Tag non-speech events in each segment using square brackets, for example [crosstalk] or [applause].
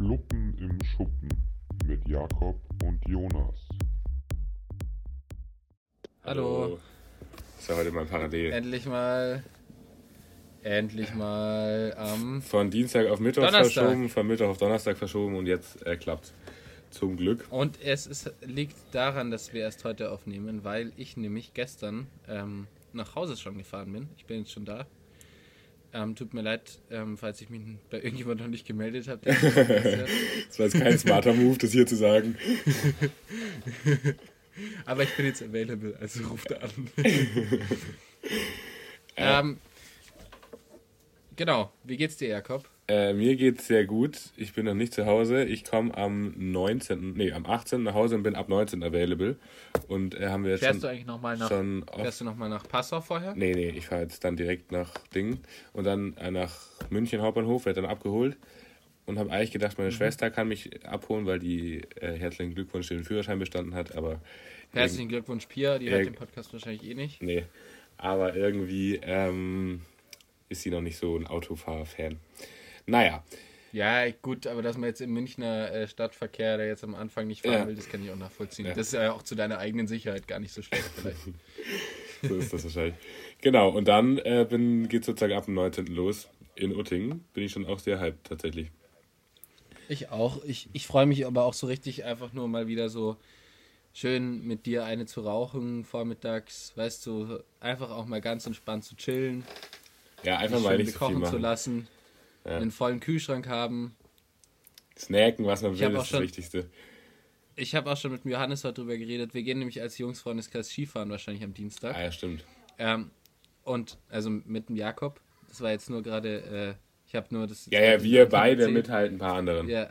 Fluppen im Schuppen mit Jakob und Jonas. Hallo. Das war heute mal parallel. Endlich mal. Endlich mal am. Von Dienstag auf Mittwoch Donnerstag. verschoben, von Mittwoch auf Donnerstag verschoben und jetzt äh, klappt. Zum Glück. Und es ist, liegt daran, dass wir erst heute aufnehmen, weil ich nämlich gestern ähm, nach Hause schon gefahren bin. Ich bin jetzt schon da. Ähm, tut mir leid, ähm, falls ich mich bei irgendjemand noch nicht gemeldet habe. [laughs] Das war jetzt kein smarter Move, das hier zu sagen. [laughs] Aber ich bin jetzt available, also ruft an. [laughs] ähm, genau, wie geht's dir, Jakob? Äh, mir geht's sehr gut. Ich bin noch nicht zu Hause. Ich komme am 19., nee, am 18. nach Hause und bin ab 19 available. Und äh, haben wir jetzt Fährst schon, du eigentlich nochmal nach, schon oft fährst du noch mal nach Passau vorher? Nee, nee, ich fahre jetzt dann direkt nach Ding und dann äh, nach München Hauptbahnhof, werde dann abgeholt und habe eigentlich gedacht, Mhm. meine Schwester kann mich abholen, weil die äh, herzlichen Glückwunsch den Führerschein bestanden hat, aber Herzlichen Glückwunsch, Pia. Die hört den Podcast wahrscheinlich eh nicht. nee, aber irgendwie ähm, ist sie noch nicht so ein Autofahr-Fan. Naja, Ja, gut, aber dass man jetzt im Münchner äh, Stadtverkehr, der jetzt am Anfang nicht fahren Ja. will, das kann ich auch nachvollziehen. Ja. Das ist ja auch zu deiner eigenen Sicherheit gar nicht so schlecht vielleicht. [laughs] so ist das wahrscheinlich. Genau, und dann äh, geht sozusagen ab dem 19. los in Uttingen. Bin ich schon auch sehr hyped tatsächlich. Ich auch. Ich, ich freue mich aber auch so richtig einfach nur mal wieder so schön mit dir eine zu rauchen vormittags, weißt du, einfach auch mal ganz entspannt zu chillen, Ja, einfach mal nicht so kochen zu machen. lassen, Ja. einen vollen Kühlschrank haben. Snacken, was man Ich will, ist auch das schon- Wichtigste. Ich habe auch schon mit Johannes heute drüber geredet. Wir gehen nämlich als Jungsfreundeskreis Skifahren wahrscheinlich am Dienstag. Ah ja, stimmt. Ähm, und also mit dem Jakob, das war jetzt nur gerade, äh, ich habe nur das. Ja, ja, wir beide erzählt. mit halt ein paar anderen. Ja.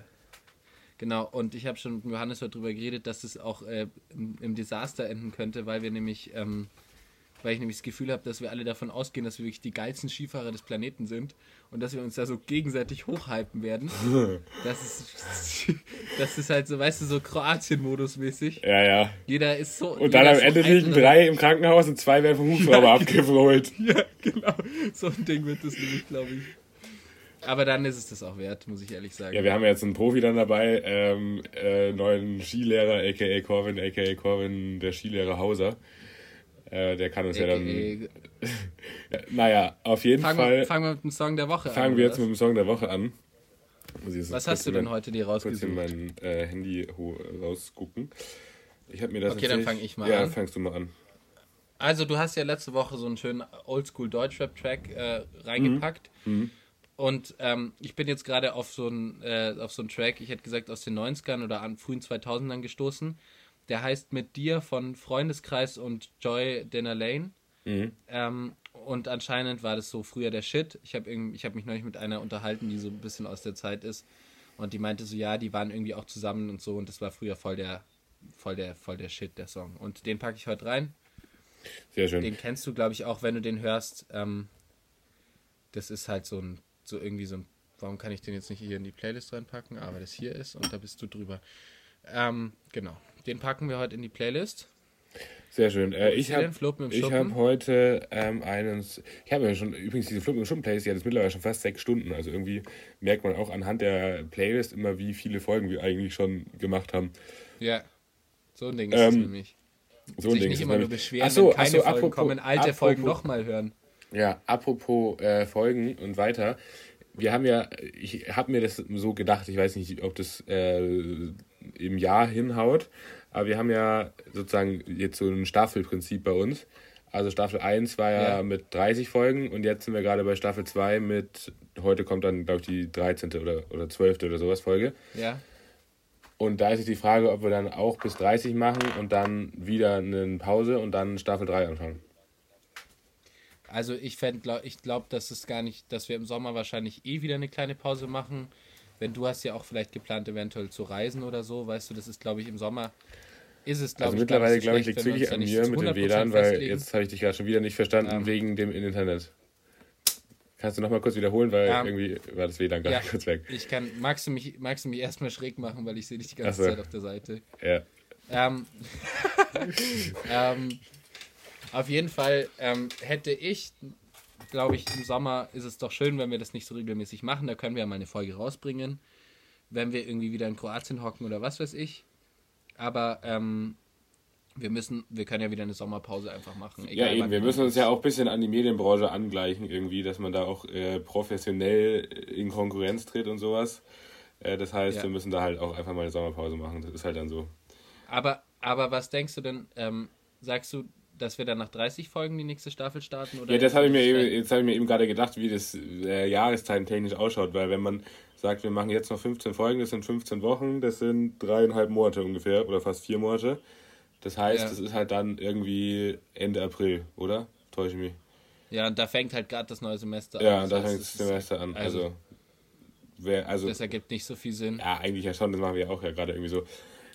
Genau, und ich habe schon mit Johannes heute drüber geredet, dass es auch äh, im, im Desaster enden könnte, weil wir nämlich, ähm, weil ich nämlich das Gefühl habe, dass wir alle davon ausgehen, dass wir wirklich die geilsten Skifahrer des Planeten sind und dass wir uns da so gegenseitig hochhypen werden. [laughs] das ist, das ist halt so, weißt du, so Kroatien-Modus mäßig. Ja, ja. Jeder ist so. Und dann am Ende liegen drei im Krankenhaus und zwei werden vom Hubschrauber [laughs] [laughs] abgeholt. Ja, genau. So ein Ding wird das nämlich, glaube ich. Aber dann ist es das auch wert, muss ich ehrlich sagen. Ja, wir haben jetzt einen Profi dann dabei, ähm, äh, neuen Skilehrer, a.k.a. Corvin, a.k.a. Corvin, der Skilehrer Hauser. Äh, der kann uns ja dann... Äh, Ja, [laughs] naja, auf jeden Fangen Fall wir, fangen wir mit dem Song der Woche an. fangen wir jetzt mit dem Song der Woche an. Ich Was hast du denn mein- heute dir Kurz in rausgesucht? mein äh, Handy rausgucken. Ich habe mir das Okay, dann tatsächlich- fang ich mal ja, an. fangst du mal an. Also, du hast ja letzte Woche so einen schönen Oldschool Deutschrap-Track äh, reingepackt. Mhm. Und ähm, ich bin jetzt gerade auf so einen äh, auf so einen Track, ich hätte gesagt aus den 90ern oder an frühen 2000ern gestoßen. Der heißt Mit dir von Freundeskreis und Joy Dennerlane. Mhm. Ähm, und anscheinend war das so früher der Shit. Ich habe ich hab mich neulich mit einer unterhalten, die so ein bisschen aus der Zeit ist. Und die meinte so, ja, die waren irgendwie auch zusammen und so. Und das war früher voll der, voll der, voll der Shit, der Song. Und den packe ich heute rein. Sehr schön. Den kennst du, glaube ich, auch, wenn du den hörst. Ähm, das ist halt so ein, so irgendwie so ein, warum kann ich den jetzt nicht hier in die Playlist reinpacken? Aber das hier ist und da bist du drüber. Ähm, genau. Den packen wir heute in die Playlist. Sehr schön. Äh, ich habe hab heute ähm, einen. Ich habe ja schon, übrigens, diese Fluppen im Schuppen Playlist, die hat jetzt mittlerweile schon fast sechs Stunden. Also irgendwie merkt man auch anhand der Playlist immer, wie viele Folgen wir eigentlich schon gemacht haben. Ja. So ein Ding ist es Ähm, nämlich. So ein Sich Ding nicht ist immer nur beschweren, Ach so, wenn keine so, Folgen apropos- kommen, alte Folgen apropos- nochmal hören. Ja, apropos äh, Folgen und weiter. Wir haben ja, ich habe mir das so gedacht, ich weiß nicht, ob das äh, im Jahr hinhaut, aber wir haben ja sozusagen jetzt so ein Staffelprinzip bei uns. Also Staffel 1 war ja, Ja. mit 30 Folgen und jetzt sind wir gerade bei Staffel 2 mit, heute kommt dann, glaube ich, die 13. oder, oder 12. oder sowas Folge. Ja. Und da ist jetzt die Frage, ob wir dann auch bis 30 machen und dann wieder eine Pause und dann Staffel 3 anfangen. Also ich fänd, glaub, ich glaube, dass es gar nicht, dass wir im Sommer wahrscheinlich eh wieder eine kleine Pause machen. Wenn du hast ja auch vielleicht geplant, eventuell zu reisen oder so, weißt du, das ist, glaube ich, im Sommer ist es, glaube Also ich, mittlerweile, glaube ich, liegt es wirklich an mir mit dem 100% WLAN, weil jetzt habe ich dich gerade schon wieder nicht verstanden Ähm. wegen dem Internet. Kannst du nochmal kurz wiederholen, weil Ähm. irgendwie war das WLAN gerade Ja. kurz weg. Ich kann, magst du mich, magst du mich erstmal schräg machen, weil ich sehe dich die ganze so. Zeit auf der Seite. Ja. Ähm, [laughs] ähm, auf jeden Fall ähm, hätte ich, glaube ich, im Sommer ist es doch schön, wenn wir das nicht so regelmäßig machen. Da können wir ja mal eine Folge rausbringen. wenn wir irgendwie wieder in Kroatien hocken oder was weiß ich. Aber ähm, wir müssen, wir können ja wieder eine Sommerpause einfach machen. ja, egal eben, wann wir müssen uns ja auch ein bisschen an die Medienbranche angleichen, irgendwie, dass man da auch äh, professionell in Konkurrenz tritt und sowas. Äh, das heißt, Ja. wir müssen da halt auch einfach mal eine Sommerpause machen. Das ist halt dann so. Aber, aber was denkst du denn? Ähm, sagst du, dass wir dann nach 30 Folgen die nächste Staffel starten? Oder Ja, das habe ich mir eben, jetzt habe ich mir eben gerade gedacht, wie das äh, jahreszeittechnisch ausschaut, weil wenn man sagt, wir machen jetzt noch 15 Folgen, das sind 15 Wochen, das sind dreieinhalb Monate ungefähr oder fast vier Monate. Das heißt, Ja. das ist halt dann irgendwie Ende April, oder? Täusche ich mich? Ja, und da fängt halt gerade das neue Semester Ja, an. da Das heißt, fängt das es Semester an. also- Also, wer, also Das ergibt nicht so viel Sinn. ja, eigentlich ja schon, das machen wir auch ja gerade irgendwie so.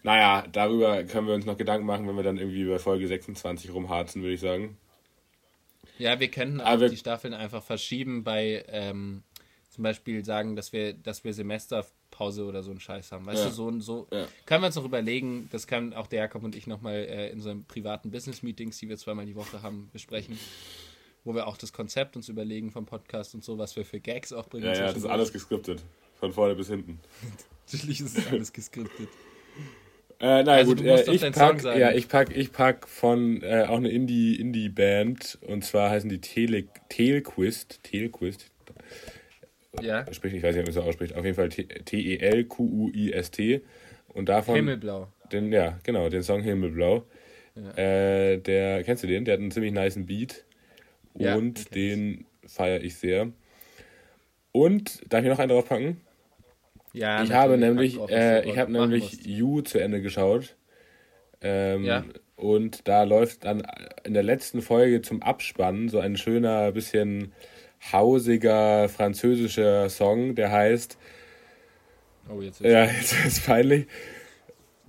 Naja, darüber können wir uns noch Gedanken machen, wenn wir dann irgendwie bei Folge 26 rumharzen, würde ich sagen. Ja, wir könnten auch Aber- die Staffeln einfach verschieben bei ähm, zum Beispiel sagen, dass wir, dass wir Semesterpause oder so einen Scheiß haben. Weißt Ja. du, so und so. Ja. Können wir uns noch überlegen, das können auch der Jakob und ich nochmal äh, in so einem privaten Business-Meetings, die wir zweimal die Woche haben, besprechen. Wo wir auch das Konzept uns überlegen vom Podcast und so, was wir für Gags auch bringen. Ja, ja, das ist alles geskriptet. Von vorne bis hinten. [laughs] Natürlich ist es alles geskriptet. Äh, na Also, gut, du musst äh, doch ich pack, ja, ich pack, ich pack von äh, auch eine Indie Indie Band und zwar heißen die Tele Telquist, Telquist. Ja. Sprich, ich weiß nicht, ob man das so ausspricht. Auf jeden Fall T E und davon Himmelblau. den ja, genau, den Song Himmelblau. Äh, der kennst du den? Der hat einen ziemlich niceen Beat Ja, und den feiere ich sehr. Und darf ich noch einen draufpacken? Ja, ich habe nämlich, drauf, äh, ich habe nämlich. You zu Ende geschaut. Ähm, Ja. Und da läuft dann in der letzten Folge zum Abspann so ein schöner, bisschen hausiger französischer Song, der heißt, Oh, jetzt ist ja, jetzt ist es peinlich,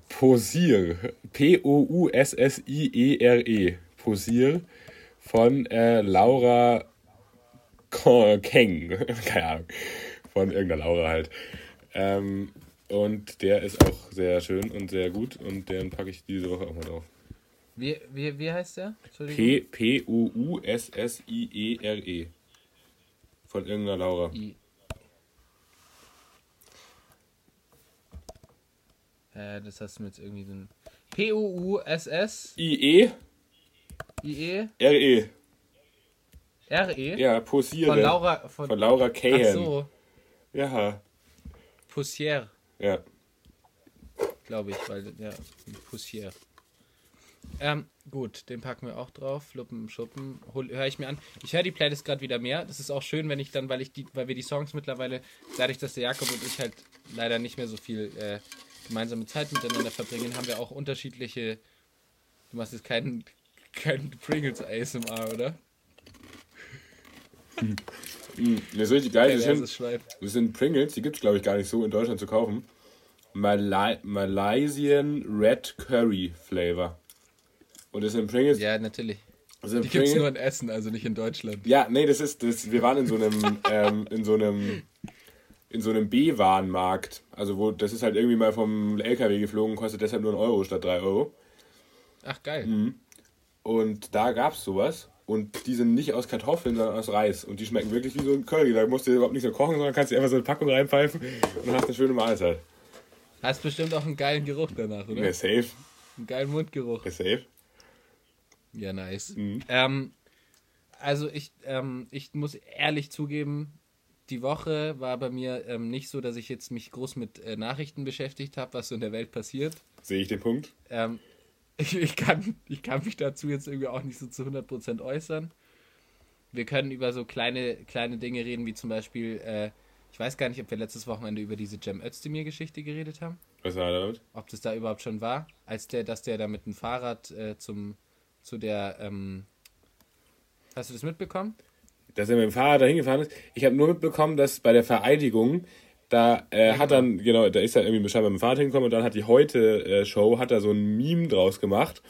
Posir. P-O-U-S-S-I-E-R-E. Posir von äh, Laura Keng. [laughs] Keine Ahnung. Von irgendeiner Laura halt. Ähm, und der ist auch sehr schön und sehr gut und den packe ich diese Woche auch mal drauf. Wie, wie, wie heißt der? Entschuldigung. P- P-O-U-S-S-I-E-R-E. Von irgendeiner Laura. I. Äh, das hast du mir jetzt irgendwie so ein. P-O-U-S-S-I-E I-E-R-E. R-E? Ja, Posire. Von Laura. Von, Von Laura Ach Cahan. so, Ja. Poussière, Ja. glaube ich, weil, ja, Poussière. Ähm, gut, den packen wir auch drauf. Fluppen, Schuppen, höre ich mir an. Ich höre die Playlist gerade wieder mehr. Das ist auch schön, wenn ich dann, weil ich die, weil wir die Songs mittlerweile, dadurch, dass der Jakob und ich halt leider nicht mehr so viel äh, gemeinsame Zeit miteinander verbringen, haben wir auch unterschiedliche. Du machst jetzt keinen kein Pringles ASMR, oder? Das ist richtig geil. Das sind, das sind Pringles, die gibt es glaube ich gar nicht so in Deutschland zu kaufen. Malai Malaysian Red Curry Flavor. Und das sind Pringles. Ja, natürlich. sind Die gibt es nur in Essen, also nicht in Deutschland. Ja, nee, das ist das. Wir waren in so einem [laughs] ähm, in so einem in so einem B-Warenmarkt. Also wo das ist halt irgendwie mal vom LKW geflogen, kostet deshalb nur ein Euro statt drei Euro. Ach, geil. Mhm. Und da gab's sowas. Und die sind nicht aus Kartoffeln, sondern aus Reis. Und die schmecken wirklich wie so ein Curry. Da musst du überhaupt nicht so kochen, sondern kannst dir einfach so eine Packung reinpfeifen und hast eine schöne Mahlzeit. Hast bestimmt auch einen geilen Geruch danach, oder? Ja, safe. Einen geilen Mundgeruch. Ja, safe. Ja, nice. Mhm. Ähm, also ich, ähm, ich muss ehrlich zugeben, die Woche war bei mir ähm, nicht so, dass ich jetzt mich groß mit äh, Nachrichten beschäftigt habe, was so in der Welt passiert. Sehe ich den Punkt? Ähm, [laughs] ich, ich, kann, ich kann mich dazu jetzt irgendwie auch nicht so zu 100% äußern. Wir können über so kleine, kleine Dinge reden, wie zum Beispiel, äh, ich weiß gar nicht, ob wir letztes Wochenende über diese Cem Özdemir-Geschichte geredet haben. Was war damit? ob das da überhaupt schon war, als der, dass der da mit dem Fahrrad äh, zum, zu der, ähm, hast du das mitbekommen? Dass er mit dem Fahrrad dahin gefahren ist. Ich habe nur mitbekommen, dass bei der Vereidigung, da äh, hat dann, genau, da ist er irgendwie scheinbar mit dem Fahrrad hingekommen und dann hat die Heute-Show, hat da so ein Meme draus gemacht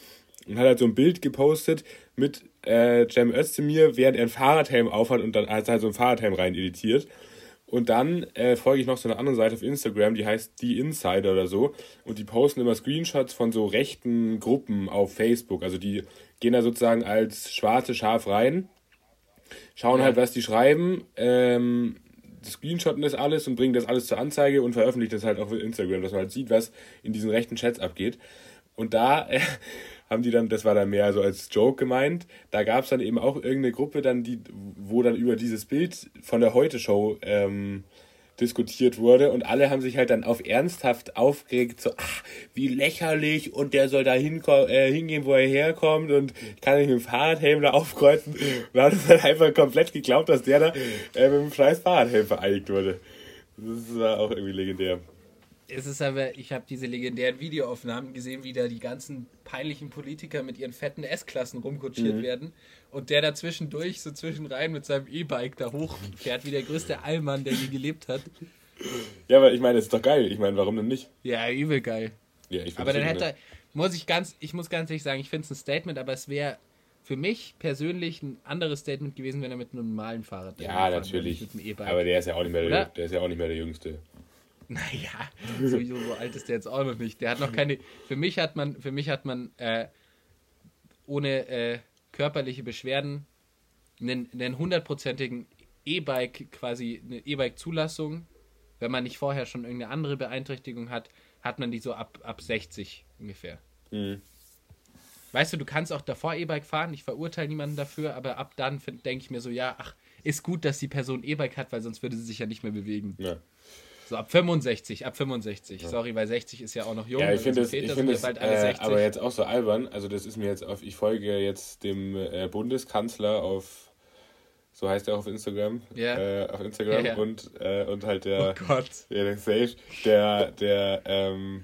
und hat halt so ein Bild gepostet mit äh, Cem Özdemir, während er einen Fahrradhelm aufhat und dann hat er halt so einen Fahrradhelm rein editiert. Und dann äh, folge ich noch so einer anderen Seite auf Instagram, die heißt Die Insider oder so. Und die posten immer Screenshots von so rechten Gruppen auf Facebook. Also die gehen da sozusagen als schwarze Schaf rein, schauen Ja. halt, was die schreiben, ähm, screenshotten das alles und bringen das alles zur Anzeige und veröffentlichen das halt auf Instagram, dass man halt sieht, was in diesen rechten Chats abgeht. Und da äh, [laughs] haben die dann, das war dann mehr so als Joke gemeint, da gab es dann eben auch irgendeine Gruppe dann, die, wo dann über dieses Bild von der Heute-Show ähm, diskutiert wurde und alle haben sich halt dann auf ernsthaft aufgeregt, so, ach, wie lächerlich und der soll da äh, hingehen, wo er herkommt und kann nicht mit dem Fahrradhelm da aufkreuzen. Und hat es dann einfach komplett geglaubt, dass der da äh, mit dem scheiß Fahrradhelm vereinigt wurde. Das war auch irgendwie legendär es ist aber, ich habe diese legendären Videoaufnahmen gesehen, wie da die ganzen peinlichen Politiker mit ihren fetten S-Klassen rumkutschiert mhm. werden und der da zwischendurch, so zwischenrein mit seinem E-Bike da hochfährt, wie der größte Allmann, der je gelebt hat. Ja, aber ich meine, das ist doch geil. Ich meine, warum denn nicht? Ja, übel geil. Ja, ich aber dann hätte, er, muss ich ganz, ich muss ganz ehrlich sagen, ich finde es ein Statement, aber es wäre für mich persönlich ein anderes Statement gewesen, wenn er mit einem normalen Fahrrad Ja, natürlich. E aber der ist ja auch nicht mehr der, der ist ja auch nicht mehr der Jüngste. Naja, so, so alt ist der jetzt auch noch nicht. Der hat noch keine. Für mich hat man, für mich hat man äh, ohne äh, körperliche Beschwerden einen hundertprozentigen E-Bike, quasi eine E-Bike-Zulassung. Wenn man nicht vorher schon irgendeine andere Beeinträchtigung hat, hat man die so ab, ab 60 ungefähr. Mhm. Weißt du, du kannst auch davor E-Bike fahren, ich verurteile niemanden dafür, aber ab dann denke ich mir so, ja, ach, ist gut, dass die Person E-Bike hat, weil sonst würde sie sich ja nicht mehr bewegen. Ja. So ab 65, ab 65. Ja. Sorry, weil 60 ist ja auch noch jung. Ja, ich finde es ich find halt äh, aber jetzt auch so albern. Also das ist mir jetzt auf, ich folge jetzt dem äh, Bundeskanzler auf, so heißt er auf Instagram, ja. äh, auf Instagram ja, und, äh, und halt der, oh Gott. Ja, der Safe, der, der ähm,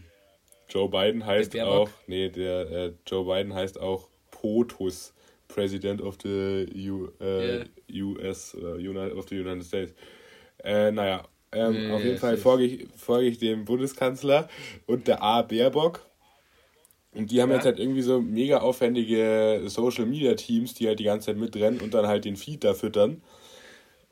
Joe Biden heißt auch, nee, der äh, Joe Biden heißt auch POTUS, President of the U, yeah. US, United, of the United States. Äh, naja, ähm, nee, auf jeden Fall folge ich, folge ich dem Bundeskanzler und der A. Baerbock. Und die haben ja. jetzt halt irgendwie so mega aufwendige Social Media Teams, die halt die ganze Zeit mitrennen und dann halt den Feed da füttern.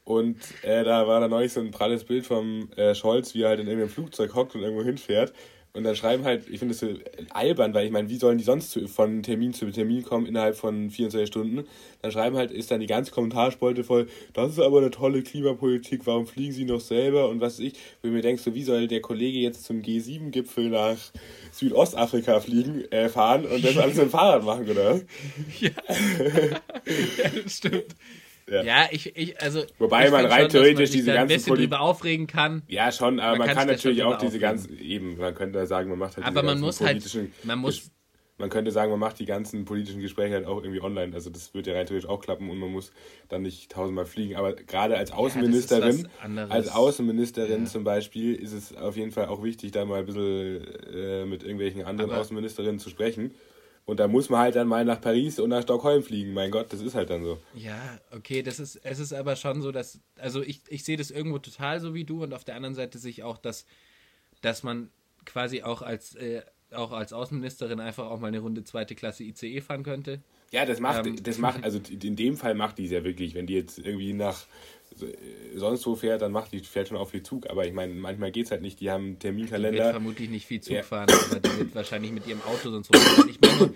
Und äh, da war da neulich so ein pralles Bild vom äh, Scholz, wie er halt in irgendeinem Flugzeug hockt und irgendwo hinfährt. Und dann schreiben halt, ich finde das so albern, weil ich meine, wie sollen die sonst zu, von Termin zu Termin kommen innerhalb von 24 Stunden? Dann schreiben halt, ist dann die ganze Kommentarspalte voll, das ist aber eine tolle Klimapolitik, warum fliegen sie noch selber und was weiß ich. Wo ich mir denkst, so, wie soll der Kollege jetzt zum G7-Gipfel nach Südostafrika fliegen, äh, fahren und das alles mit dem [laughs] Fahrrad machen, oder? Ja, [laughs] ja das stimmt. Ja, ja ich, ich, also. Wobei ich man rein schon, theoretisch diese ganzen. ein bisschen Poli drüber aufregen kann. Ja, schon, aber man, man kann, natürlich auch diese ganzen, eben, man könnte sagen, man macht halt aber man muss halt, man muss. Man könnte sagen, man macht die ganzen politischen Gespräche halt auch irgendwie online. Also das wird ja rein theoretisch auch klappen und man muss dann nicht tausendmal fliegen. Aber gerade als Außenministerin, ja, als Außenministerin ja. zum Beispiel, ist es auf jeden Fall auch wichtig, da mal ein bisschen äh, mit irgendwelchen anderen aber Außenministerinnen zu sprechen. Und da muss man halt dann mal nach Paris und nach Stockholm fliegen. Mein Gott, das ist halt dann so. Ja, okay, das ist, es ist aber schon so, dass, also ich, ich sehe das irgendwo total so wie du und auf der anderen Seite sehe ich auch, dass, dass man quasi auch als, äh, auch als Außenministerin einfach auch mal eine Runde zweite Klasse ICE fahren könnte. Ja, das macht, ähm, das macht, also in dem Fall macht die es ja wirklich, wenn die jetzt irgendwie nach sonst wo fährt, dann macht die, fährt schon auch viel Zug. Aber ich meine, manchmal geht es halt nicht. Die haben einen Terminkalender. Die wird vermutlich nicht viel Zug ja. fahren, aber die wird wahrscheinlich mit ihrem Auto sonst rumfahren. Ich meine,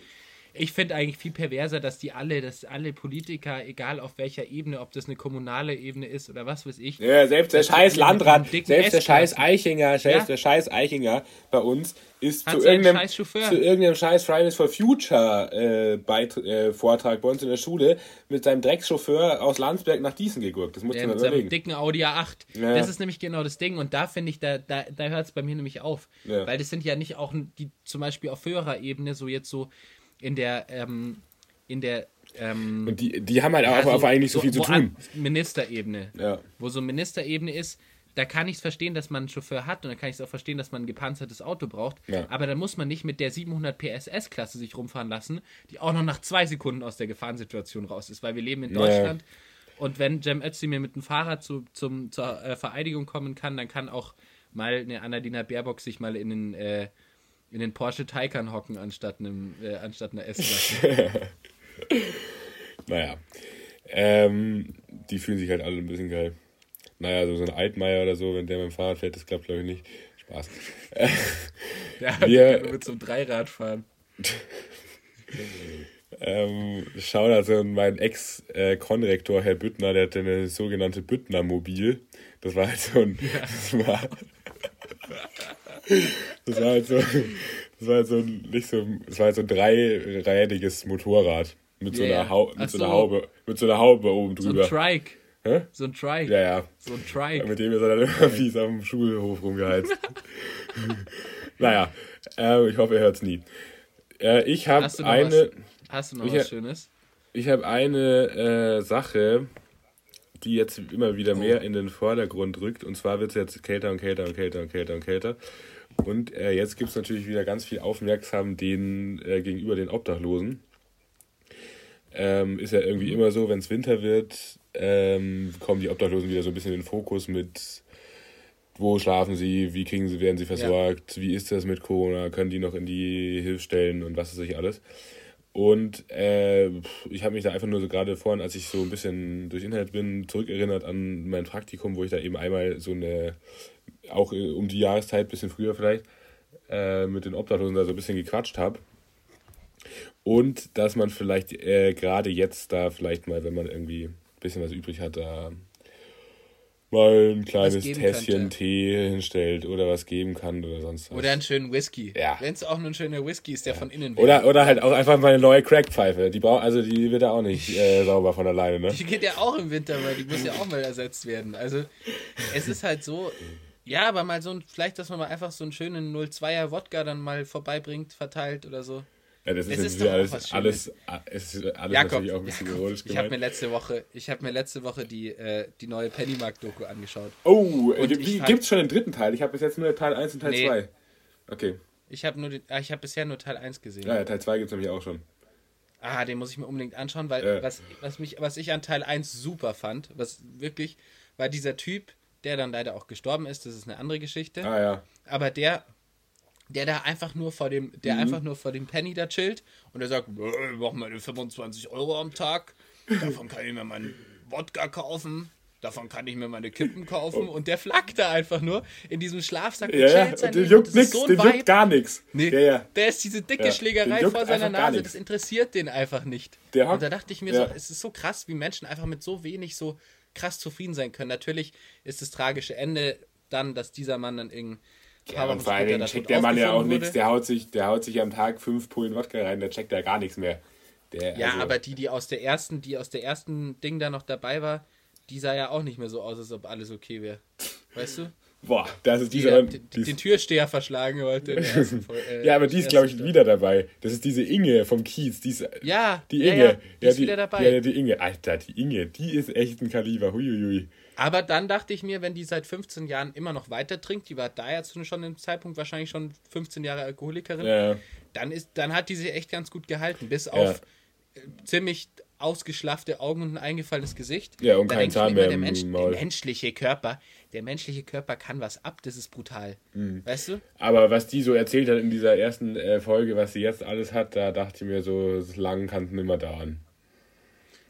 ich finde eigentlich viel perverser, dass die alle, dass alle Politiker, egal auf welcher Ebene, ob das eine kommunale Ebene ist oder was weiß ich. Ja, selbst der scheiß Landrat, selbst der scheiß Eichinger, selbst ja? der scheiß Eichinger bei uns ist zu irgendeinem, zu irgendeinem scheiß Fridays for Future äh, Beit äh, Vortrag bei uns in der Schule mit seinem Dreckschauffeur aus Landsberg nach Diesen gegurkt. Das muss ja, man mit überlegen. Seinem dicken Audi A8. Ja. Das ist nämlich genau das Ding und da finde ich, da, da, da hört es bei mir nämlich auf. Ja. Weil das sind ja nicht auch die zum Beispiel auf höherer Ebene so jetzt so in der, ähm, in der ähm, und die, die haben halt ja, auch, so, auch eigentlich so, so viel zu tun. Ministerebene. Ja. Wo so Ministerebene ist, da kann ich es verstehen, dass man einen Chauffeur hat und da kann ich es auch verstehen, dass man ein gepanzertes Auto braucht. Ja. Aber dann muss man nicht mit der 700 PSS-Klasse sich rumfahren lassen, die auch noch nach zwei Sekunden aus der Gefahrensituation raus ist, weil wir leben in Deutschland. Ja. Und wenn Jem Özdemir mit dem Fahrrad zu, zum, zur äh, Vereidigung kommen kann, dann kann auch mal eine Annalena Baerbock sich mal in den äh, in den Porsche Taycan hocken anstatt, einem, äh, anstatt einer S-Klasse. [laughs] naja. Ähm, die fühlen sich halt alle ein bisschen geil. Naja, so, so ein Altmaier oder so, wenn der mit dem Fahrrad fährt, das klappt glaube ich nicht. Spaß. [laughs] Ja, wir mit zum Dreirad fahren. [laughs] Ähm, Shoutout an meinen Ex-Konrektor, Herr Büttner, der hatte eine sogenannte Büttner-Mobil. Das war halt so ein. Das war, das war halt so. Das war halt so ein, nicht so, das war halt so ein dreirädiges Motorrad. Mit so, einer, Hau mit so so. einer Haube, mit so einer Haube oben So ein drüber. Trike. Hä? So ein Trike. Ja, ja. So ein Trike. Mit dem ist er dann immer [laughs] fies auf dem Schulhof rumgeheizt. [laughs] naja, äh, ich hoffe, er hört es nie. Äh, ich habe Hast du noch eine, was, hast du noch Ich- was Schönes? ich habe eine äh, Sache, die jetzt immer wieder mehr Oh. in den Vordergrund rückt. Und zwar wird es jetzt kälter und kälter und kälter und kälter und kälter. Und äh, jetzt gibt es natürlich wieder ganz viel Aufmerksam den, äh, gegenüber den Obdachlosen. Ähm, ist ja irgendwie Mhm. immer so, wenn es Winter wird, ähm, kommen die Obdachlosen wieder so ein bisschen in den Fokus mit, wo schlafen sie, wie kriegen sie, werden sie versorgt, wie ist das mit Corona, können die noch in die Hilfsstellen und was weiß ich alles. Und äh, ich habe mich da einfach nur so gerade vorhin, als ich so ein bisschen durch Internet bin, zurückerinnert an mein Praktikum, wo ich da eben einmal so eine, auch äh, um die Jahreszeit, bisschen früher vielleicht, äh, mit den Obdachlosen da so ein bisschen gequatscht habe. Und dass man vielleicht äh, gerade jetzt da vielleicht mal, wenn man irgendwie ein bisschen was übrig hat, da mal ein kleines Tässchen könnte. Tee hinstellt oder was geben kann oder sonst was. Oder einen schönen Whisky. Ja. Wenn es auch nur ein schöner Whisky ist, der von innen Oder, oder halt auch einfach mal eine neue Crackpfeife. Die braucht, also die wird ja auch nicht äh, sauber von alleine, ne? Die geht ja auch im Winter, weil die muss ja auch mal ersetzt werden. Also es ist halt so, ja, aber mal so ein, vielleicht, dass man mal einfach so einen schönen 02er Wodka dann mal vorbeibringt, verteilt oder so. Ja, das ist Es ist doch alles, alles, es ist alles Jakob, natürlich auch ein bisschen ironisch ich habe mir letzte Woche, ich habe mir letzte Woche die, äh, die neue Pennymark-Doku angeschaut. Oh, äh, Und ich wie, fand- gibt's schon den dritten Teil? Ich habe bis jetzt nur Teil 1 und Teil Nee. 2. Okay. Ich habe nur, den, ah, ich habe bisher nur Teil 1 gesehen. Ja, ja, Teil 2 gibt's nämlich auch schon. Ah, den muss ich mir unbedingt anschauen, weil Ja. was, was, mich, was ich an Teil 1 super fand, was wirklich, war dieser Typ, der dann leider auch gestorben ist, das ist eine andere Geschichte, Ah ja. aber der, der da einfach nur vor dem, Mhm. der einfach nur vor dem Penny da chillt und der sagt, "Äh, ich mach meine 25 Euro am Tag, davon kann ich mir meinen Wodka kaufen. Davon kann ich mir meine Kippen kaufen und der flackt da einfach nur in diesem Schlafsack und. Ja, ja, chillt sein und den juckt nix, so den Vibe. juckt gar nichts. Nee, Ja, ja. der ist diese dicke Ja, Schlägerei vor seiner Nase, nichts. das interessiert den einfach nicht. Der und da dachte ich mir ja. so, es ist so krass, wie Menschen einfach mit so wenig so krass zufrieden sein können. Natürlich ist das tragische Ende dann, dass dieser Mann dann irgendein paar Ja, und vor allen Dingen checkt der Mann ja auch nichts. Der haut, sich, der haut sich am Tag fünf Pullen Wodka rein, der checkt ja gar nichts mehr. Der, Ja, also, aber die, die aus der ersten, die aus der ersten Ding da noch dabei war, die sah ja auch nicht mehr so aus, als ob alles okay wäre. Weißt du? Boah, das ist Die, dieser. die, die den Türsteher verschlagen [laughs] Folge. Äh, ja, aber die ist, glaube ich, wieder dabei. Das ist diese Inge vom Kiez. Die ist, Ja, die ja, Inge. ja, die ist wieder dabei. Ja, ja, die Inge. Alter, die Inge, die ist echt ein Kaliber. Huiuiui. Aber dann dachte ich mir, wenn die seit 15 Jahren immer noch weiter trinkt, die war da jetzt schon im Zeitpunkt wahrscheinlich schon 15 Jahre Alkoholikerin, Ja, dann, ist, dann hat die sich echt ganz gut gehalten. Bis auf äh, ziemlich ausgeschlaffte Augen und ein eingefallenes Gesicht. Ja, und Da kein Zahn immer, mehr der, Mensch, der menschliche Körper, der menschliche Körper kann was ab, das ist brutal. Mhm. Weißt du? aber was die so erzählt hat in dieser ersten äh, Folge, was sie jetzt alles hat, da dachte ich mir so, so lang kann es nimmer dauern.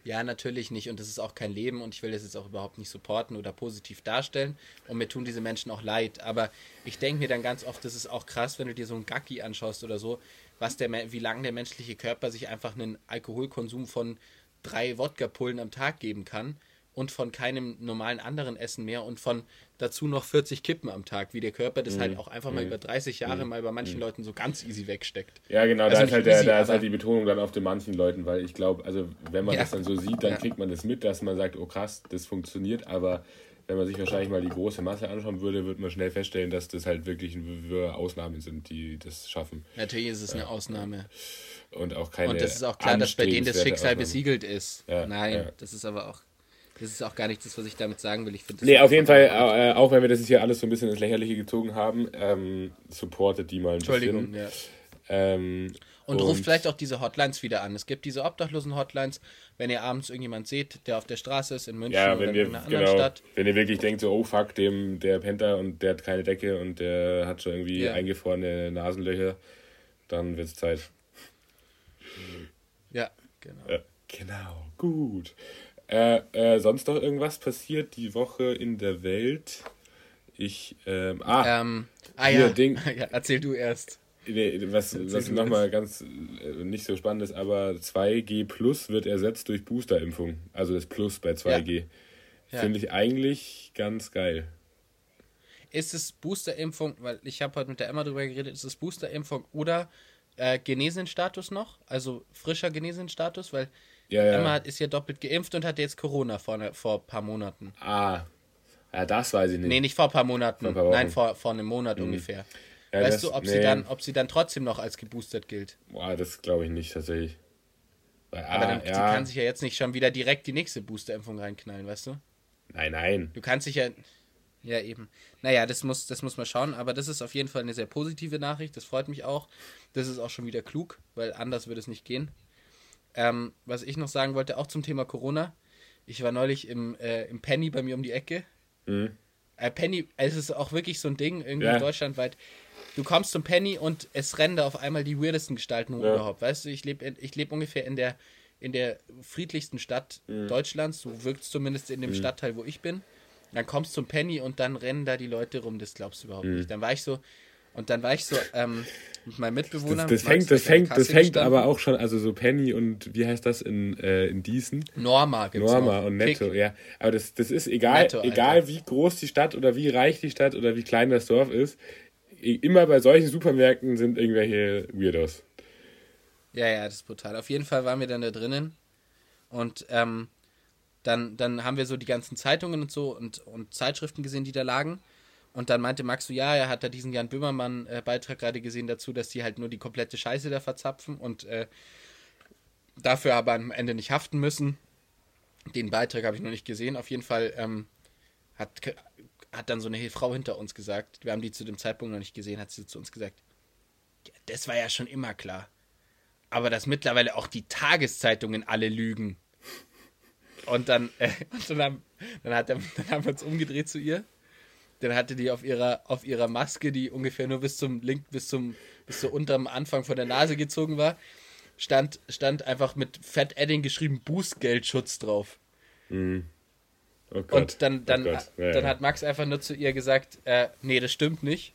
Ja, natürlich nicht. Und das ist auch kein Leben und ich will das jetzt auch überhaupt nicht supporten oder positiv darstellen. Und mir tun diese Menschen auch leid. Aber ich denke mir dann ganz oft, das ist auch krass, wenn du dir so einen Gacki anschaust oder so, was der, wie lange der menschliche Körper sich einfach einen Alkoholkonsum von drei Wodka-Pullen am Tag geben kann und von keinem normalen anderen Essen mehr und von dazu noch 40 Kippen am Tag, wie der Körper das Mhm. halt auch einfach mal über 30 Jahre mal bei manchen Leuten so ganz easy wegsteckt. Ja, genau, Also da, ist halt, der, easy, da ist halt die Betonung dann auf den manchen Leuten, weil ich glaube, also wenn man Ja. das dann so sieht, dann Ja. kriegt man das mit, dass man sagt, oh krass, das funktioniert, aber wenn man sich wahrscheinlich mal die große Masse anschauen würde, wird man schnell feststellen, dass das halt wirklich nur Ausnahmen sind, die das schaffen. Natürlich ist es eine Ausnahme. Und auch keine Und das ist auch klar, dass bei denen das Schicksal Ausnahmen. besiegelt ist. Ja, Nein, ja. das ist aber auch, das ist auch gar nicht das, was ich damit sagen will. Ich finde das Nee, auf jeden Fall, einfach- äh, auch wenn wir das jetzt hier alles so ein bisschen ins Lächerliche gezogen haben, ähm, supportet die mal ein Entschuldigung, bisschen. ja. Ähm, Und, ruft vielleicht auch diese Hotlines wieder an. Es gibt diese Obdachlosen-Hotlines, wenn ihr abends irgendjemand seht, der auf der Straße ist in München Ja, oder wenn in ihr, anderen genau, Stadt. wenn ihr wirklich denkt, so, oh fuck, dem, der pennt da und der hat keine Decke und der hat schon irgendwie Ja. eingefrorene Nasenlöcher, dann wird's Zeit. Ja, genau. Ja, genau, gut. Äh, äh, sonst noch irgendwas passiert die Woche in der Welt? Ich, ähm, ah, Ähm, ah Hier, ja. Ding. [laughs] ja, erzähl du erst. Nee, was was nochmal ganz äh, nicht so spannend ist, aber 2G Plus wird ersetzt durch Boosterimpfung. Also das Plus bei 2G. Ja. Finde ich eigentlich ganz geil. Ist es Boosterimpfung, weil ich habe heute mit der Emma drüber geredet, ist es Boosterimpfung oder äh, Genesenstatus noch? Also frischer Genesenstatus, weil Ja, ja. Emma ist ja doppelt geimpft und hatte jetzt Corona vor, ne, vor ein paar Monaten. Ah, ja, das weiß ich nicht. Nee, nicht vor ein paar Monaten. Vor paar. Mhm. Nein, vor, vor einem Monat ungefähr. Ja, weißt das- du, ob, nee. sie dann, ob sie dann trotzdem noch als geboostert gilt? Boah, das glaube ich nicht tatsächlich. Weil, Aber ah, dann, sie ja. kann sich ja jetzt nicht schon wieder direkt die nächste Boosterimpfung reinknallen, weißt du? Nein, nein. Du kannst dich ja. Ja, eben. Naja, das muss, das muss man schauen, aber das ist auf jeden Fall eine sehr positive Nachricht. Das freut mich auch. Das ist auch schon wieder klug, weil anders würde es nicht gehen. Ähm, was ich noch sagen wollte, auch zum Thema Corona. Ich war neulich im, äh, im Penny bei mir um die Ecke. Mhm. Äh, Penny, es ist auch wirklich so ein Ding, irgendwie Ja. deutschlandweit. Du kommst zum Penny und es rennen da auf einmal die weirdesten Gestalten rum Ja. überhaupt. Weißt du, ich lebe ich leb ungefähr in der, in der friedlichsten Stadt Mhm. Deutschlands. So wirkt es zumindest in dem Stadtteil, wo ich bin. Dann kommst du zum Penny und dann rennen da die Leute rum. Das glaubst du überhaupt Mhm. nicht. Dann war ich so, und dann war ich so ähm, mit meinem Mitbewohner. Das, das mit fängt, das fängt, das fängt gestanden. aber auch schon, also so Penny und wie heißt das in, äh, in Diesen? Norma gibt's Norma noch. und Netto, Pick. ja. Aber das, das ist egal, Netto, egal wie groß die Stadt oder wie reich die Stadt oder wie klein das Dorf ist. Immer bei solchen Supermärkten sind irgendwelche Weirdos. Ja, ja, das ist brutal. Auf jeden Fall waren wir dann da drinnen und ähm, dann, dann haben wir so die ganzen Zeitungen und so und, und Zeitschriften gesehen, die da lagen. Und dann meinte Max so, ja, er hat da diesen Jan Böhmermann-Beitrag gerade gesehen dazu, dass die halt nur die komplette Scheiße da verzapfen und äh, dafür aber am Ende nicht haften müssen. Den Beitrag habe ich noch nicht gesehen. Auf jeden Fall ähm, hat, hat dann so eine Frau hinter uns gesagt, wir haben die zu dem Zeitpunkt noch nicht gesehen, hat sie zu uns gesagt, ja, das war ja schon immer klar aber dass mittlerweile auch die Tageszeitungen alle lügen. Und dann, äh, [laughs] und dann, haben, dann, hat er, dann haben wir uns umgedreht zu ihr. Dann hatte die auf ihrer, auf ihrer Maske, die ungefähr nur bis zum Link, bis zum, bis so unterm Anfang von der Nase gezogen war, stand, stand einfach mit Fett-Edding geschrieben Bußgeldschutz drauf. Oh Gott. Und dann, dann, oh. Ja, dann ja. hat Max einfach nur zu ihr gesagt, äh, nee, das stimmt nicht.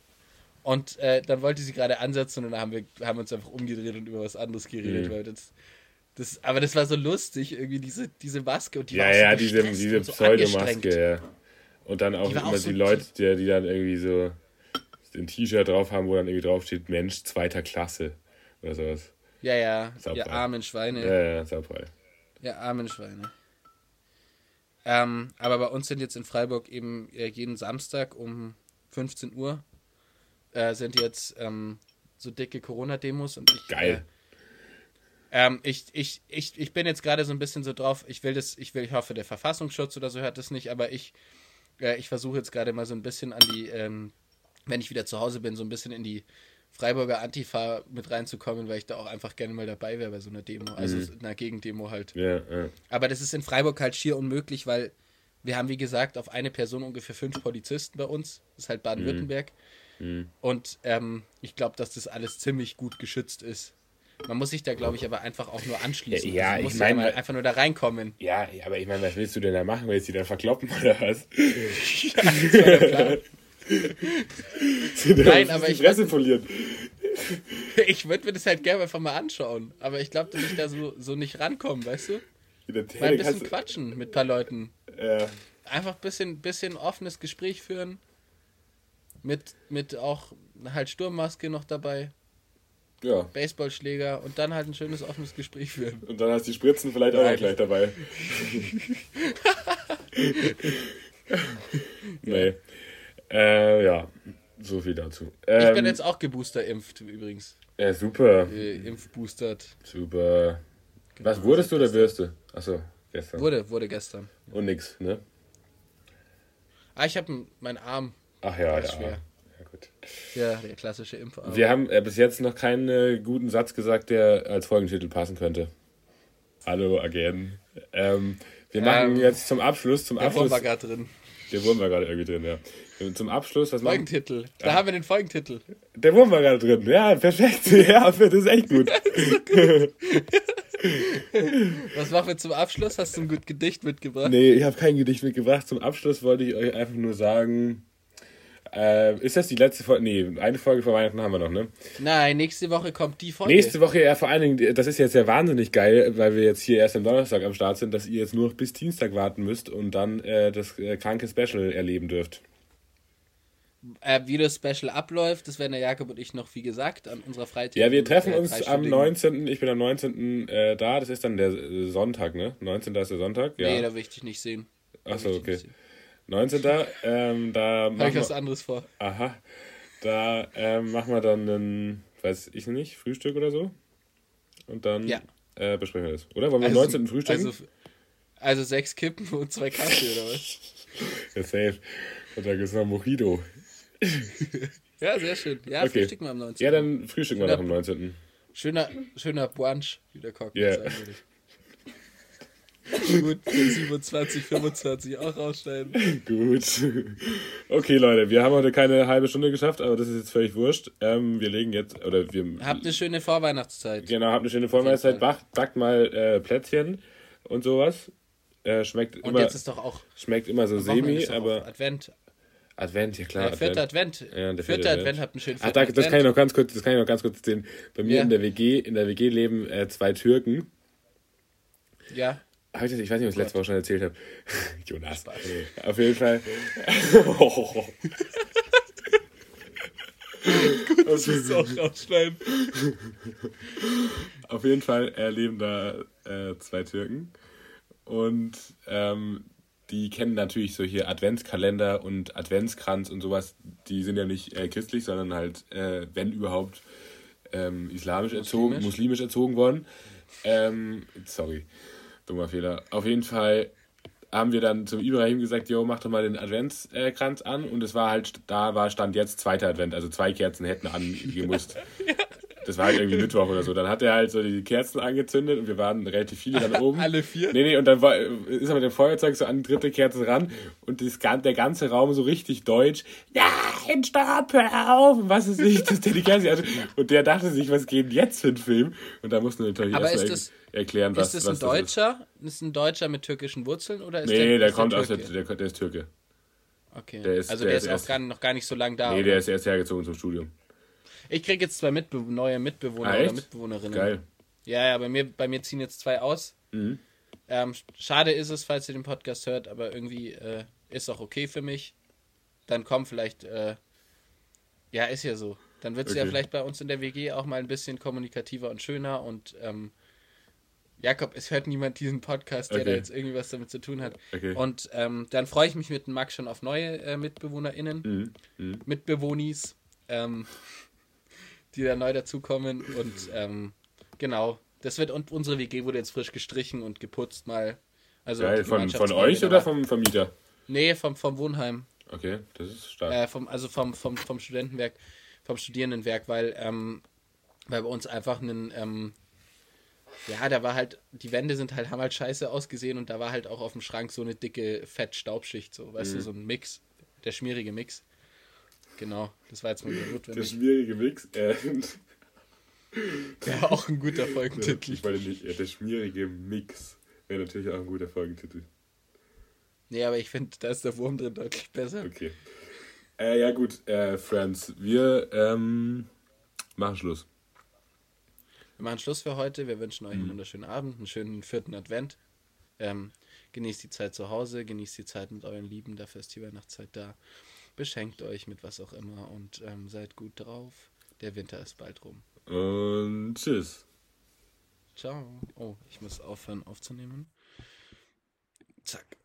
Und äh, dann wollte sie gerade ansetzen und dann haben wir haben uns einfach umgedreht und über was anderes geredet. Mhm. Weil das, das, aber das war so lustig, irgendwie diese, diese Maske und die Ja, war auch so ja, diese, diese so. Pseudomaske, ja. Und dann auch Die immer auch die so Leute, die, die dann irgendwie so ein T-Shirt drauf haben, wo dann irgendwie draufsteht, Mensch, zweiter Klasse. Oder sowas. Ja, ja, ihr armen Schweine. Ja, ja, sauber. Ja, armen Schweine. Ähm, aber bei uns sind jetzt in Freiburg eben äh, jeden Samstag um 15 Uhr äh, sind jetzt ähm, so dicke Corona-Demos und ich. Geil. Äh, ähm, ich, ich, ich, ich bin jetzt gerade so ein bisschen so drauf, ich will das, ich will, ich hoffe, der Verfassungsschutz oder so hört das nicht, aber ich, äh, ich versuche jetzt gerade mal so ein bisschen an die, ähm, wenn ich wieder zu Hause bin, so ein bisschen in die Freiburger Antifa mit reinzukommen, weil ich da auch einfach gerne mal dabei wäre bei so einer Demo, also einer Gegendemo halt. Ja, ja. Aber das ist in Freiburg halt schier unmöglich, weil wir haben, wie gesagt, auf eine Person ungefähr fünf Polizisten bei uns. Das ist halt Baden-Württemberg. Und ähm, ich glaube, dass das alles ziemlich gut geschützt ist. Man muss sich da, glaube ich, aber einfach auch nur anschließen. Ja, ja, Also man ich muss mein, mal weil- einfach nur da reinkommen. Ja, ja, aber ich meine, was willst du denn da machen? Willst du die dann verkloppen oder was? [laughs] Nein, aber ich- Fresse polieren. [laughs] Ich würde mir das halt gerne einfach mal anschauen. Aber ich glaube, dass ich da so, so nicht rankomme, weißt du? Mal ein bisschen quatschen mit ein paar Leuten. Ja, Einfach ein bisschen, bisschen offenes Gespräch führen. Mit, mit auch halt Sturmmaske noch dabei. Ja. Baseballschläger und dann halt ein schönes offenes Gespräch führen. Und dann hast du die Spritzen vielleicht auch gleich dabei. [laughs] nee. Äh, ja, so viel dazu. Ähm, Ich bin jetzt auch gebooster impft übrigens. Ja, super. Äh, impfboostert. Super. Was wurdest du oder wirst du? Achso, gestern. Wurde, wurde gestern. Und nix, ne? Ah, ich habe meinen Arm. Ach ja, ja. schwer. Ja gut. Der klassische Impfarm. Wir haben äh, bis jetzt noch keinen äh, guten Satz gesagt, der als Folgentitel passen könnte. Hallo again. Ähm, wir machen Ähm, jetzt zum Abschluss, zum Der Abschluss. war gerade drin. Der Wurm war gerade irgendwie drin, ja. Zum Abschluss, was machen Folgentitel. Da haben wir den Folgentitel. Der Wurm war gerade drin. Ja, perfekt. [laughs] Ja, das ist echt [laughs] gut. Was machen wir zum Abschluss? Hast du ein gut Gedicht mitgebracht? Nee, ich habe kein Gedicht mitgebracht. Zum Abschluss wollte ich euch einfach nur sagen, Äh, ist das die letzte Folge? Nee, eine Folge vor Weihnachten haben wir noch, ne? Nein, nächste Woche kommt die Folge. Nächste Woche, ja, vor allen Dingen, das ist jetzt ja wahnsinnig geil, weil wir jetzt hier erst am Donnerstag am Start sind, dass ihr jetzt nur noch bis Dienstag warten müsst und dann äh, das äh, kranke Special erleben dürft. Äh, wie das Special abläuft, das werden der Jakob und ich noch, wie gesagt, an unserer Freitag. Ja, wir treffen uns am dreistündigen- 19. Ich bin am 19. Äh, da, das ist dann der äh, Sonntag, ne? 19. ist der Sonntag, ja. Nee, da will ich dich nicht sehen. Achso, okay. Nicht sehen. 19. Ähm, da Habe ich was wir, anderes vor. aha, da ähm, machen wir dann ein, weiß ich nicht, Frühstück oder so. Und dann Ja. äh, besprechen wir das. Oder? Wollen wir am 19. frühstücken? Also, also sechs Kippen [laughs] und zwei Kaffee, oder was? [laughs] ja, safe. Und dann gibt's noch Mojito. [laughs] Ja, sehr schön. Ja, Okay. frühstücken wir am 19. Ja, dann frühstücken wir Ja. noch am 19. Schöner, schöner Brunch, wie der Cock Ja. sagen würde. Gut, den 27, 25 auch rausschneiden. Gut. Okay, Leute, wir haben heute keine halbe Stunde geschafft, aber das ist jetzt völlig wurscht. Ähm, wir legen jetzt, oder wir. Habt eine schöne Vorweihnachtszeit. Genau, habt eine schöne Vorweihnachtszeit. Backt, backt mal äh, Plätzchen und sowas. Äh, schmeckt Und immer, jetzt ist doch auch schmeckt immer so semi, aber Advent. Advent, ja klar. Ja, vierter Advent. Ja, der vierte vierter Advent. Advent habt einen schönen Ach, da, das Advent. kann ich noch ganz kurz, das kann ich noch ganz kurz erzählen. Bei mir Ja. in der WG, in der WG leben äh, zwei Türken. Ja, Hab ich, das, ich weiß nicht, ob ich das letzte Woche schon erzählt habe. [laughs] Jonas. Auf jeden Fall. [laughs] das ist auch rausschneiden. Auf jeden Fall äh, leben da äh, zwei Türken. Und ähm, die kennen natürlich so hier Adventskalender und Adventskranz und sowas. Die sind ja nicht äh, christlich, sondern halt, äh, wenn überhaupt, ähm, islamisch erzogen, Muslimisch. muslimisch erzogen worden. Ähm, sorry, dummer Fehler. Auf jeden Fall haben wir dann zum Ibrahim gesagt, jo, mach doch mal den Adventskranz an. Und es war halt, da war Stand jetzt zweiter Advent, also zwei Kerzen hätten angemusst. [laughs] Das war halt irgendwie Mittwoch oder so. Dann hat er halt so die Kerzen angezündet und wir waren relativ viele dann [laughs] oben. Alle vier? Nee, nee, und dann war, ist er mit dem Feuerzeug so an die dritte Kerze ran und das, der ganze Raum so richtig deutsch. Nein, stopp, hör auf! Und was ist nicht, dass der die Kerze also, Und der dachte sich, was geht jetzt für ein Film? Und da mussten wir natürlich Aber erst ist mal das- erklären, was, ist das was ein das Deutscher? Ist. das ein Deutscher mit türkischen Wurzeln oder ist Nee, der, der, ist kommt aus der, der, der ist Türke. Okay. der ist- also der der ist ist, erst- auch gar, noch gar nicht so lange da. Nee, oder? der ist erst hergezogen zum Studium. Ich krieg jetzt zwei Mitbe neue Mitbewohner Ah, oder? Mitbewohnerinnen. Geil. Ja, ja, bei mir, bei mir ziehen jetzt zwei aus. Mhm. Ähm, schade ist es, falls ihr den Podcast hört, aber irgendwie äh, ist auch okay für mich. Dann kommen vielleicht, äh, ja, ist ja so. Dann wird es ja Okay. vielleicht bei uns in der WG auch mal ein bisschen kommunikativer und schöner und ähm, Jakob, es hört niemand diesen Podcast, der da Okay. jetzt irgendwie was damit zu tun hat. Okay. Und ähm, dann freue ich mich mit dem Max schon auf neue äh, MitbewohnerInnen, Mhm. Mhm. Mitbewohnis, ähm, die da neu dazukommen. Und ähm, genau, das wird und unsere WG wurde jetzt frisch gestrichen und geputzt mal. Also Geil. Von, von euch oder vom Vermieter? Nee, vom, vom Wohnheim. Okay, das ist stark. Äh, vom, also vom, vom, vom Studentenwerk, vom Studierendenwerk, weil, ähm, weil bei uns einfach ein, ähm, ja, da war halt, die Wände sind halt, haben halt scheiße ausgesehen und da war halt auch auf dem Schrank so eine dicke Fett-Staubschicht, so, weißt Mhm. du, so ein Mix, der schmierige Mix. Genau, das war jetzt mal Der notwendig. schmierige Mix. Äh, Der [laughs] war auch ein guter Folgentitel. ich wollte nicht, äh, der schmierige Mix. Wäre natürlich auch ein guter Folgentitel. Nee, aber ich finde, da ist der Wurm drin deutlich besser. Okay. Äh, ja, gut, äh, Friends, wir ähm, machen Schluss. Wir machen Schluss für heute. Wir wünschen euch einen Mhm. wunderschönen Abend, einen schönen vierten Advent. Ähm, genießt die Zeit zu Hause, genießt die Zeit mit euren Lieben, dafür ist die Weihnachtszeit da. Beschenkt euch mit was auch immer und ähm, seid gut drauf. Der Winter ist bald rum. Und tschüss. Ciao. Oh, ich muss aufhören aufzunehmen. Zack.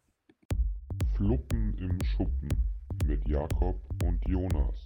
Fluppen im Schuppen mit Jakob und Jonas.